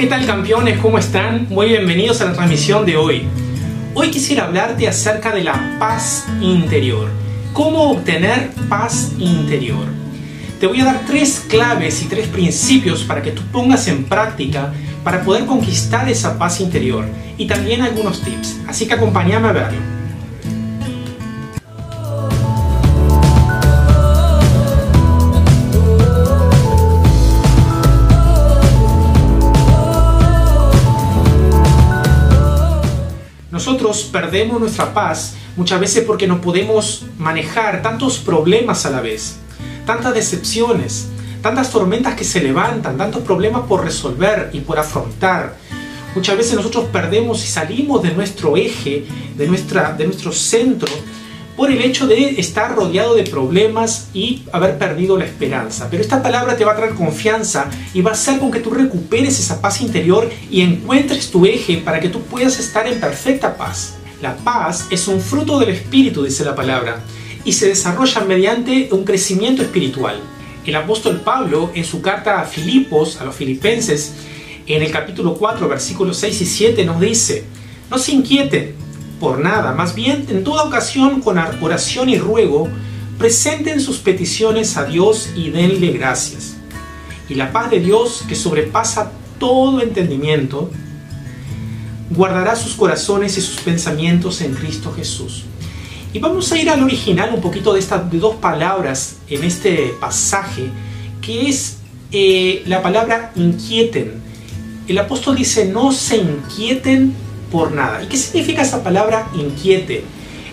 ¿Qué tal campeones? ¿Cómo están? Muy bienvenidos a la transmisión de hoy. Hoy quisiera hablarte acerca de la paz interior. ¿Cómo obtener paz interior? Te voy a dar tres claves y tres principios para que tú pongas en práctica para poder conquistar esa paz interior y también algunos tips. Así que acompáñame a verlo. Nosotros perdemos nuestra paz muchas veces porque no podemos manejar tantos problemas a la vez, tantas decepciones, tantas tormentas que se levantan, tantos problemas por resolver y por afrontar. Muchas veces nosotros perdemos y salimos de nuestro eje, de, nuestra, de nuestro centro por el hecho de estar rodeado de problemas y haber perdido la esperanza. Pero esta palabra te va a traer confianza y va a hacer con que tú recuperes esa paz interior y encuentres tu eje para que tú puedas estar en perfecta paz. La paz es un fruto del espíritu, dice la palabra, y se desarrolla mediante un crecimiento espiritual. El apóstol Pablo, en su carta a Filipos, a los filipenses, en el capítulo 4, versículos 6 y 7, nos dice, no se inquieten por nada, más bien en toda ocasión con oración y ruego, presenten sus peticiones a Dios y denle gracias. Y la paz de Dios, que sobrepasa todo entendimiento, guardará sus corazones y sus pensamientos en Cristo Jesús. Y vamos a ir al original un poquito de estas dos palabras en este pasaje, que es eh, la palabra inquieten. El apóstol dice, no se inquieten por nada. ¿Y qué significa esa palabra inquiete?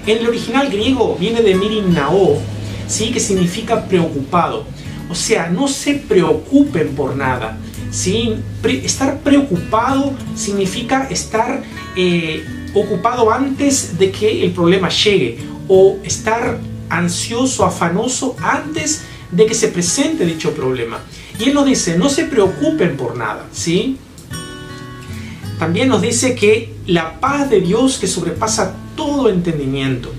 En el original griego viene de mirimnao, ¿sí? que significa preocupado. O sea, no se preocupen por nada. ¿sí? estar preocupado significa estar eh, ocupado antes de que el problema llegue o estar ansioso, afanoso antes de que se presente dicho problema. Y él nos dice, no se preocupen por nada, ¿sí? También nos dice que la paz de Dios que sobrepasa todo entendimiento.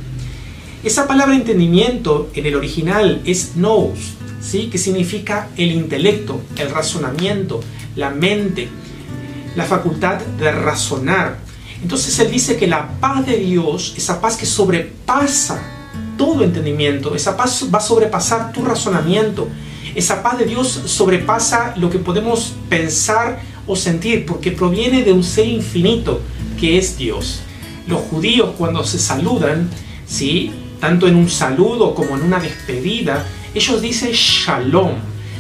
Esa palabra entendimiento en el original es nous, ¿sí? que significa el intelecto, el razonamiento, la mente, la facultad de razonar. Entonces él dice que la paz de Dios, esa paz que sobrepasa todo entendimiento, esa paz va a sobrepasar tu razonamiento, esa paz de Dios sobrepasa lo que podemos pensar o sentir, porque proviene de un ser infinito que es Dios. Los judíos cuando se saludan, ¿sí? tanto en un saludo como en una despedida, ellos dicen shalom.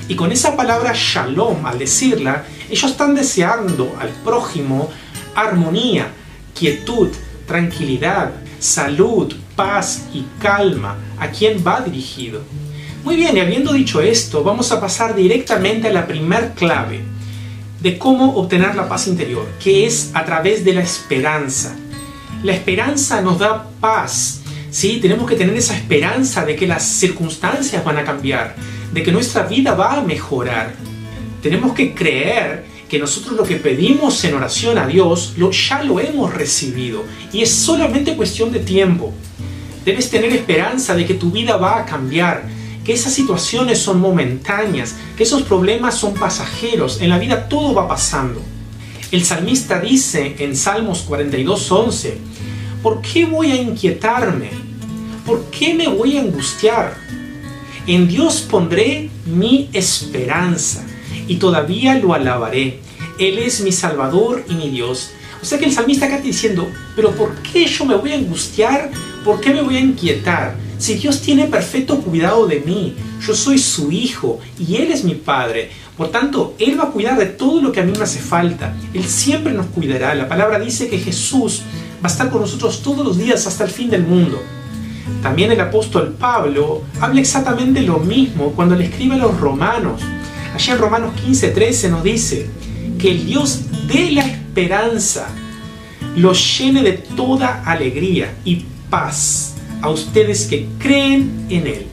Y con esa palabra shalom, al decirla, ellos están deseando al prójimo armonía, quietud, tranquilidad, salud, paz y calma. ¿A quién va dirigido? Muy bien, y habiendo dicho esto, vamos a pasar directamente a la primer clave de cómo obtener la paz interior, que es a través de la esperanza. La esperanza nos da paz. ¿sí? Tenemos que tener esa esperanza de que las circunstancias van a cambiar, de que nuestra vida va a mejorar. Tenemos que creer que nosotros lo que pedimos en oración a Dios lo, ya lo hemos recibido y es solamente cuestión de tiempo. Debes tener esperanza de que tu vida va a cambiar, que esas situaciones son momentáneas, que esos problemas son pasajeros, en la vida todo va pasando. El salmista dice en Salmos 42:11, ¿por qué voy a inquietarme? ¿Por qué me voy a angustiar? En Dios pondré mi esperanza y todavía lo alabaré. Él es mi Salvador y mi Dios. O sea que el salmista acá está diciendo, pero ¿por qué yo me voy a angustiar? ¿Por qué me voy a inquietar? Si Dios tiene perfecto cuidado de mí, yo soy su hijo y Él es mi padre. Por tanto, Él va a cuidar de todo lo que a mí me hace falta. Él siempre nos cuidará. La palabra dice que Jesús va a estar con nosotros todos los días hasta el fin del mundo. También el apóstol Pablo habla exactamente lo mismo cuando le escribe a los romanos. Allí en Romanos 15:13 nos dice que el Dios de la esperanza los llene de toda alegría y paz a ustedes que creen en Él,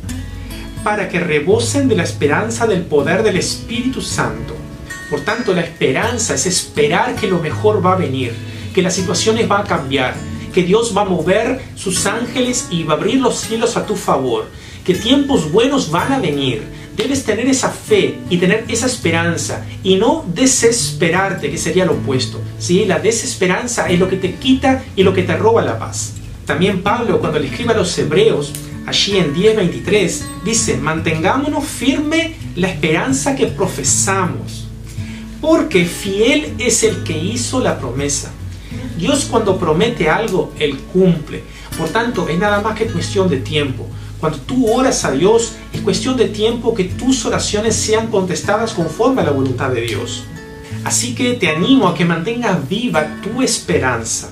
para que rebosen de la esperanza del poder del Espíritu Santo. Por tanto, la esperanza es esperar que lo mejor va a venir, que las situaciones van a cambiar, que Dios va a mover sus ángeles y va a abrir los cielos a tu favor, que tiempos buenos van a venir. debes tener esa fe y tener esa esperanza y no desesperarte, que sería lo opuesto. ¿sí? La desesperanza es lo que te quita y lo que te roba la paz. También Pablo, cuando le escribe a los hebreos, allí en 10.23, dice, mantengámonos firme la esperanza que profesamos, porque fiel es el que hizo la promesa. Dios cuando promete algo, Él cumple. Por tanto, es nada más que cuestión de tiempo. Cuando tú oras a Dios, es cuestión de tiempo que tus oraciones sean contestadas conforme a la voluntad de Dios. Así que te animo a que mantengas viva tu esperanza.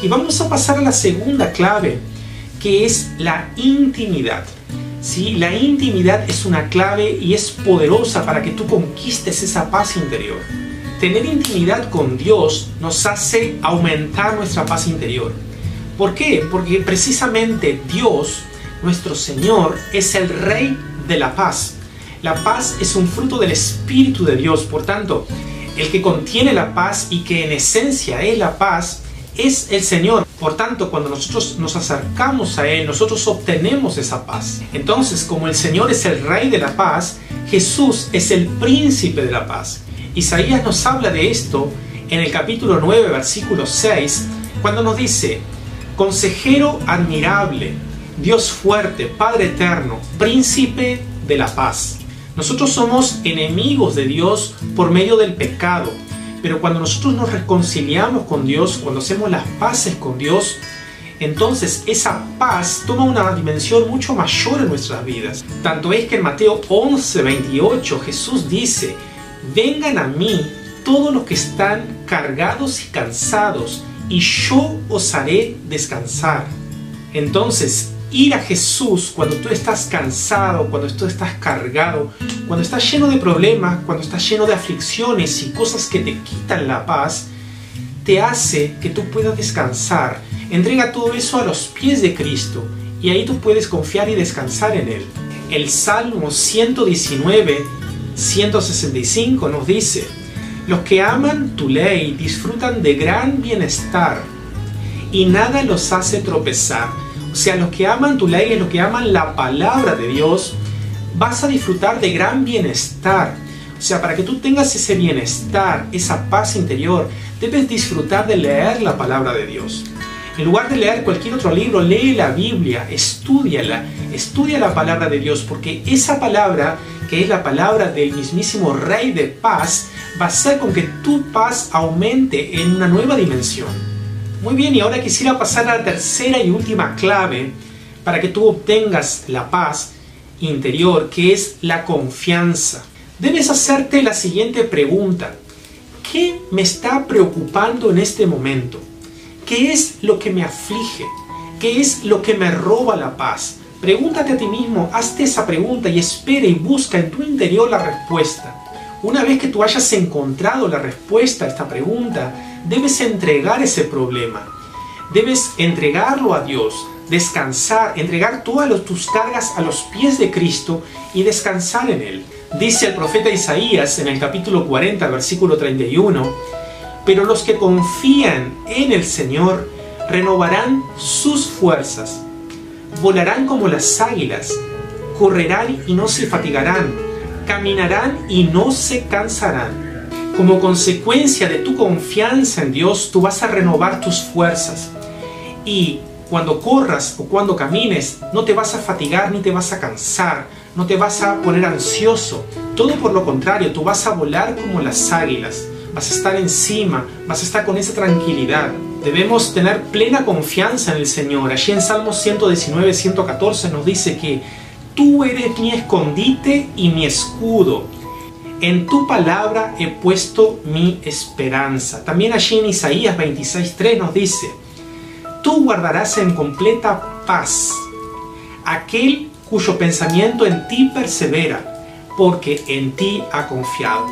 Y vamos a pasar a la segunda clave, que es la intimidad. ¿Sí? La intimidad es una clave y es poderosa para que tú conquistes esa paz interior. Tener intimidad con Dios nos hace aumentar nuestra paz interior. ¿Por qué? Porque precisamente Dios nuestro Señor es el Rey de la paz. La paz es un fruto del Espíritu de Dios, por tanto, el que contiene la paz y que en esencia es la paz, es el Señor. Por tanto, cuando nosotros nos acercamos a Él, nosotros obtenemos esa paz. Entonces, como el Señor es el Rey de la paz, Jesús es el príncipe de la paz. Isaías nos habla de esto en el capítulo 9, versículo 6, cuando nos dice, consejero admirable, Dios fuerte, Padre eterno, príncipe de la paz. Nosotros somos enemigos de Dios por medio del pecado, pero cuando nosotros nos reconciliamos con Dios, cuando hacemos las paces con Dios, entonces esa paz toma una dimensión mucho mayor en nuestras vidas. Tanto es que en Mateo 11, 28 Jesús dice, vengan a mí todos los que están cargados y cansados, y yo os haré descansar. Entonces, ir a Jesús cuando tú estás cansado, cuando tú estás cargado, cuando estás lleno de problemas, cuando estás lleno de aflicciones y cosas que te quitan la paz, te hace que tú puedas descansar. Entrega todo eso a los pies de Cristo y ahí tú puedes confiar y descansar en Él. El Salmo 119, 165 nos dice, los que aman tu ley disfrutan de gran bienestar y nada los hace tropezar sea, los que aman tu ley, los que aman la palabra de Dios, vas a disfrutar de gran bienestar. O sea, para que tú tengas ese bienestar, esa paz interior, debes disfrutar de leer la palabra de Dios. En lugar de leer cualquier otro libro, lee la Biblia, estudiala, estudia la palabra de Dios, porque esa palabra, que es la palabra del mismísimo Rey de paz, va a hacer con que tu paz aumente en una nueva dimensión. Muy bien, y ahora quisiera pasar a la tercera y última clave para que tú obtengas la paz interior, que es la confianza. Debes hacerte la siguiente pregunta. ¿Qué me está preocupando en este momento? ¿Qué es lo que me aflige? ¿Qué es lo que me roba la paz? Pregúntate a ti mismo, hazte esa pregunta y espera y busca en tu interior la respuesta. Una vez que tú hayas encontrado la respuesta a esta pregunta, debes entregar ese problema. Debes entregarlo a Dios, descansar, entregar todas tus cargas a los pies de Cristo y descansar en Él. Dice el profeta Isaías en el capítulo 40, versículo 31, pero los que confían en el Señor renovarán sus fuerzas, volarán como las águilas, correrán y no se fatigarán, caminarán y no se cansarán. Como consecuencia de tu confianza en Dios, tú vas a renovar tus fuerzas. Y cuando corras o cuando camines, no te vas a fatigar ni te vas a cansar, no te vas a poner ansioso. Todo por lo contrario, tú vas a volar como las águilas, vas a estar encima, vas a estar con esa tranquilidad. Debemos tener plena confianza en el Señor. Allí en Salmos 119, 114 nos dice que tú eres mi escondite y mi escudo en tu palabra he puesto mi esperanza. También allí en Isaías 26.3 nos dice, tú guardarás en completa paz aquel cuyo pensamiento en ti persevera, porque en ti ha confiado.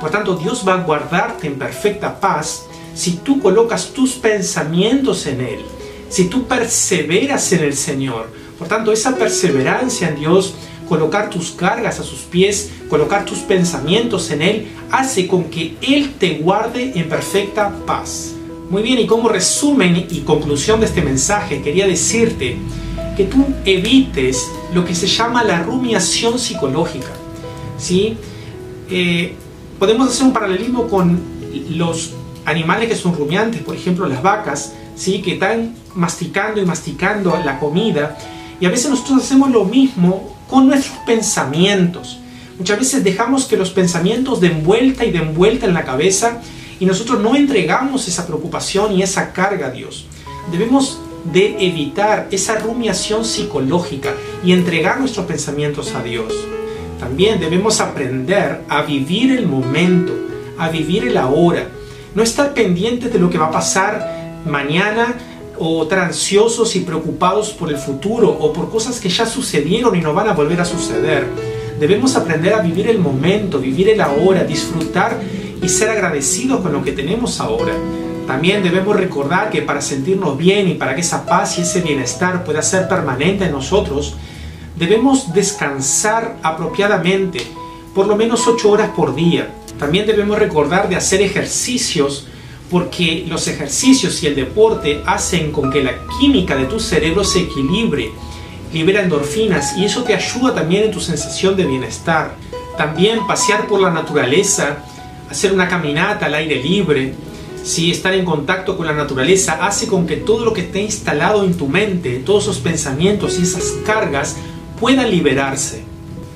Por tanto, Dios va a guardarte en perfecta paz si tú colocas tus pensamientos en Él, si tú perseveras en el Señor. Por tanto, esa perseverancia en Dios colocar tus cargas a sus pies, colocar tus pensamientos en Él, hace con que Él te guarde en perfecta paz. Muy bien, y como resumen y conclusión de este mensaje, quería decirte que tú evites lo que se llama la rumiación psicológica. ¿sí? Eh, podemos hacer un paralelismo con los animales que son rumiantes, por ejemplo las vacas, ¿sí? que están masticando y masticando la comida. Y a veces nosotros hacemos lo mismo con nuestros pensamientos. Muchas veces dejamos que los pensamientos den vuelta y den vuelta en la cabeza y nosotros no entregamos esa preocupación y esa carga a Dios. Debemos de evitar esa rumiación psicológica y entregar nuestros pensamientos a Dios. También debemos aprender a vivir el momento, a vivir el ahora, no estar pendientes de lo que va a pasar mañana o estar ansiosos y preocupados por el futuro o por cosas que ya sucedieron y no van a volver a suceder. Debemos aprender a vivir el momento, vivir el ahora, disfrutar y ser agradecidos con lo que tenemos ahora. También debemos recordar que para sentirnos bien y para que esa paz y ese bienestar pueda ser permanente en nosotros, debemos descansar apropiadamente, por lo menos 8 horas por día. También debemos recordar de hacer ejercicios porque los ejercicios y el deporte hacen con que la química de tu cerebro se equilibre, libera endorfinas y eso te ayuda también en tu sensación de bienestar. También pasear por la naturaleza, hacer una caminata al aire libre, si estar en contacto con la naturaleza hace con que todo lo que esté instalado en tu mente, todos esos pensamientos y esas cargas puedan liberarse.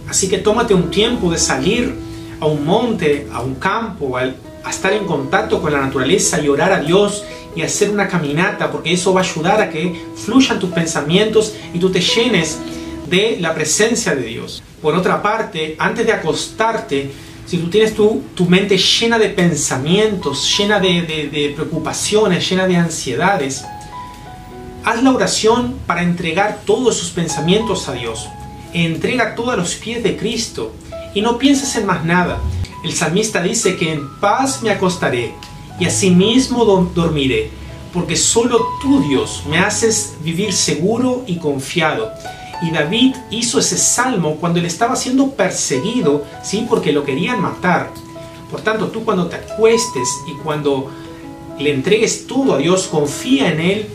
Así que tómate un tiempo de salir a un monte, a un campo, a, estar en contacto con la naturaleza y orar a Dios y hacer una caminata, porque eso va a ayudar a que fluyan tus pensamientos y tú te llenes de la presencia de Dios. Por otra parte, antes de acostarte, si tú tienes tu, tu mente llena de pensamientos, llena de, preocupaciones, llena de ansiedades, haz la oración para entregar todos esos pensamientos a Dios. Entrega todo a los pies de Cristo y no pienses en más nada. El salmista dice que en paz me acostaré y asimismo dormiré, porque solo tú Dios me haces vivir seguro y confiado. Y David hizo ese salmo cuando él estaba siendo perseguido, ¿sí? porque lo querían matar. Por tanto, tú cuando te acuestes y cuando le entregues todo a Dios, confía en Él,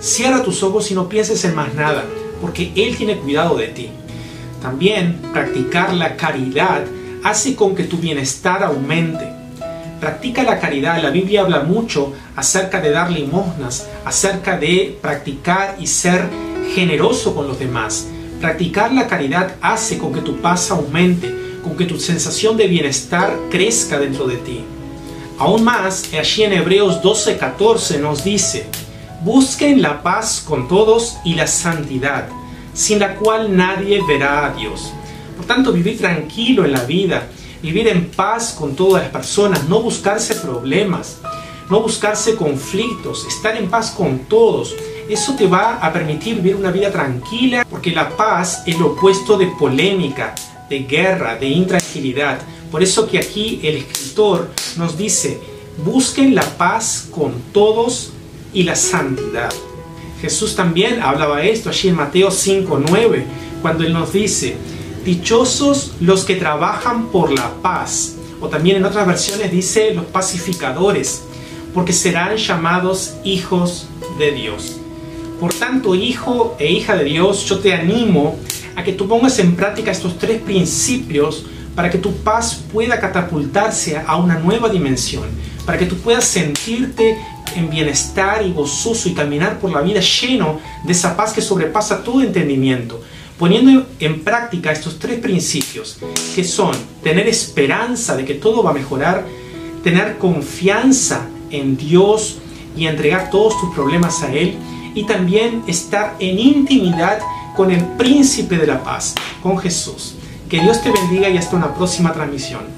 cierra tus ojos y no pienses en más nada, porque Él tiene cuidado de ti. También practicar la caridad hace con que tu bienestar aumente. Practica la caridad. La Biblia habla mucho acerca de dar limosnas, acerca de practicar y ser generoso con los demás. Practicar la caridad hace con que tu paz aumente, con que tu sensación de bienestar crezca dentro de ti. Aún más, allí en Hebreos 12:14 nos dice, busquen la paz con todos y la santidad, sin la cual nadie verá a Dios. Por tanto, vivir tranquilo en la vida, vivir en paz con todas las personas, no buscarse problemas, no buscarse conflictos, estar en paz con todos, eso te va a permitir vivir una vida tranquila porque la paz es lo opuesto de polémica, de guerra, de intranquilidad. Por eso que aquí el escritor nos dice, busquen la paz con todos y la santidad. Jesús también hablaba esto allí en Mateo 5:9, cuando él nos dice, dichosos los que trabajan por la paz. O también en otras versiones dice los pacificadores, porque serán llamados hijos de Dios. Por tanto, hijo e hija de Dios, yo te animo a que tú pongas en práctica estos tres principios para que tu paz pueda catapultarse a una nueva dimensión, para que tú puedas sentirte en bienestar y gozoso y caminar por la vida lleno de esa paz que sobrepasa todo entendimiento, poniendo en práctica estos tres principios, que son tener esperanza de que todo va a mejorar, tener confianza en Dios y entregar todos tus problemas a Él, y también estar en intimidad con el príncipe de la paz, con Jesús. Que Dios te bendiga y hasta una próxima transmisión.